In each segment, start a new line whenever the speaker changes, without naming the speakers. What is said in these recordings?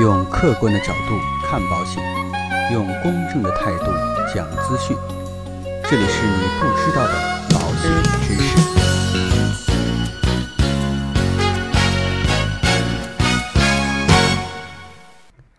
用客观的角度看保险，用公正的态度讲资讯。这里是你不知道的保险知识。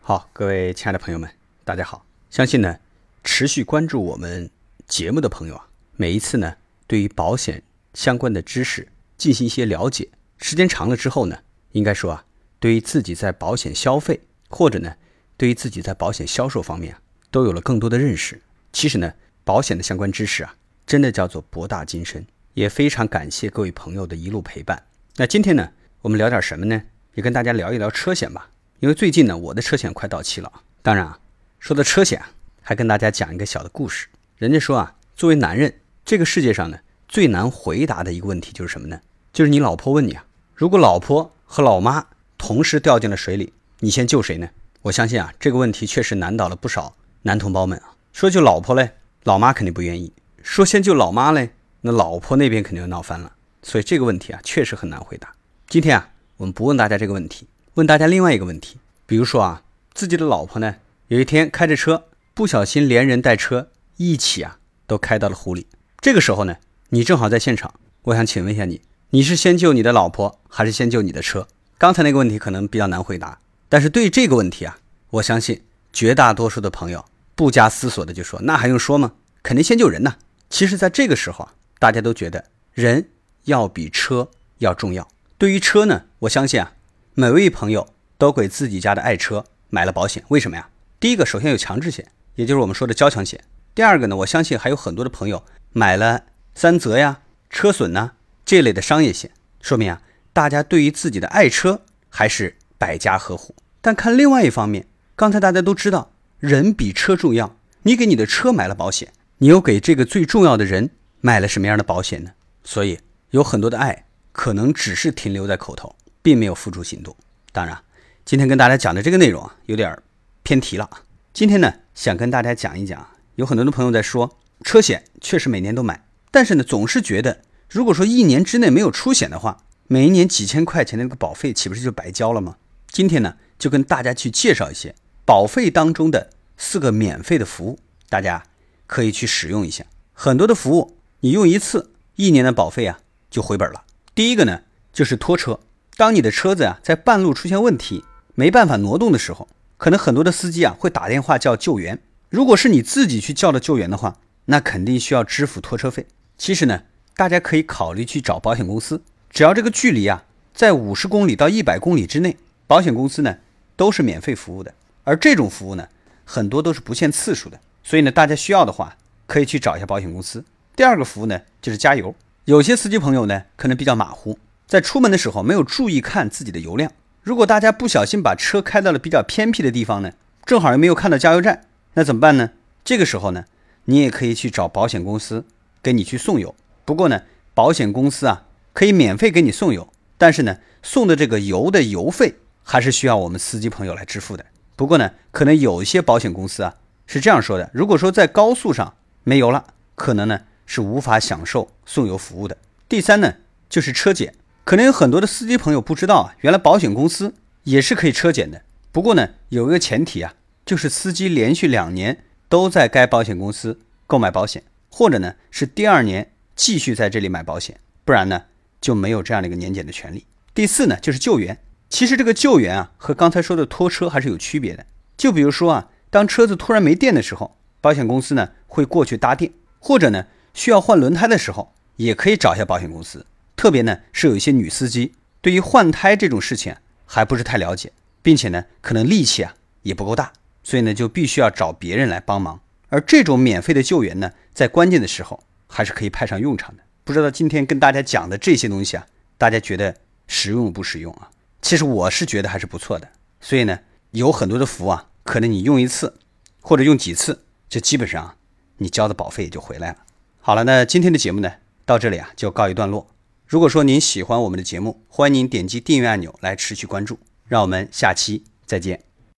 好，各位亲爱的朋友们，大家好。相信呢，持续关注我们节目的朋友啊，每一次呢，对于保险相关的知识进行一些了解，时间长了之后呢，应该说啊，对于自己在保险消费或者呢，对于自己在保险销售方面啊，都有了更多的认识。其实呢，保险的相关知识啊，真的叫做博大精深。也非常感谢各位朋友的一路陪伴。那今天呢，我们聊点什么呢？也跟大家聊一聊车险吧。因为最近呢，我的车险快到期了。当然啊，说到车险，还跟大家讲一个小的故事。人家说啊，作为男人，这个世界上呢，最难回答的一个问题就是什么呢？就是你老婆问你啊，如果老婆和老妈同时掉进了水里，你先救谁呢？我相信啊，这个问题确实难倒了不少男同胞们啊。说救老婆嘞，老妈肯定不愿意；说先救老妈嘞，那老婆那边肯定要闹翻了。所以这个问题啊，确实很难回答。今天啊，我们不问大家这个问题。问大家另外一个问题，比如说啊，自己的老婆呢，有一天开着车，不小心连人带车一起啊，都开到了湖里。这个时候呢，你正好在现场，我想请问一下你，你是先救你的老婆，还是先救你的车？刚才那个问题可能比较难回答，但是对于这个问题啊，我相信绝大多数的朋友不加思索的就说，那还用说吗？肯定先救人呐。其实，在这个时候啊，大家都觉得人要比车要重要。对于车呢，我相信啊。每位朋友都给自己家的爱车买了保险，为什么呀？第一个，首先有强制险，也就是我们说的交强险。第二个呢，我相信还有很多的朋友买了三责呀、车损呐这类的商业险，说明啊，大家对于自己的爱车还是百家呵护。但看另外一方面，刚才大家都知道，人比车重要。你给你的车买了保险，你又给这个最重要的人买了什么样的保险呢？所以有很多的爱可能只是停留在口头。并没有付诸行动。当然，今天跟大家讲的这个内容啊，有点偏题了。今天呢，想跟大家讲一讲，有很多的朋友在说，车险确实每年都买，但是呢，总是觉得，如果说一年之内没有出险的话，每一年几千块钱的那个保费岂不是就白交了吗？今天呢，就跟大家去介绍一些保费当中的四个免费的服务，大家可以去使用一下。很多的服务你用一次，一年的保费啊就回本了。第一个呢，就是拖车。当你的车子啊在半路出现问题，没办法挪动的时候，可能很多的司机啊会打电话叫救援。如果是你自己去叫的救援的话，那肯定需要支付拖车费。其实呢，大家可以考虑去找保险公司，只要这个距离啊在五十公里到一百公里之内，保险公司呢都是免费服务的。而这种服务呢，很多都是不限次数的，所以呢，大家需要的话可以去找一下保险公司。第二个服务呢就是加油，有些司机朋友呢可能比较马虎。在出门的时候没有注意看自己的油量，如果大家不小心把车开到了比较偏僻的地方呢，正好又没有看到加油站，那怎么办呢？这个时候呢，你也可以去找保险公司给你去送油。不过呢，保险公司啊可以免费给你送油，但是呢，送的这个油的油费还是需要我们司机朋友来支付的。不过呢，可能有一些保险公司啊是这样说的：如果说在高速上没油了，可能呢是无法享受送油服务的。第三呢，就是车检。可能有很多的司机朋友不知道啊，原来保险公司也是可以车检的。不过呢，有一个前提啊，就是司机连续两年都在该保险公司购买保险，或者呢是第二年继续在这里买保险，不然呢就没有这样的一个年检的权利。第四呢就是救援，其实这个救援啊和刚才说的拖车还是有区别的。就比如说啊，当车子突然没电的时候，保险公司呢会过去搭电，或者呢需要换轮胎的时候，也可以找一下保险公司。特别呢是有一些女司机对于换胎这种事情还不是太了解，并且呢可能力气啊也不够大，所以呢就必须要找别人来帮忙。而这种免费的救援呢，在关键的时候还是可以派上用场的。不知道今天跟大家讲的这些东西啊，大家觉得实用不实用啊？其实我是觉得还是不错的。所以呢，有很多的服务啊，可能你用一次或者用几次，就基本上你交的保费也就回来了。好了，那今天的节目呢到这里啊就告一段落。如果说您喜欢我们的节目，欢迎您点击订阅按钮来持续关注。让我们下期再见。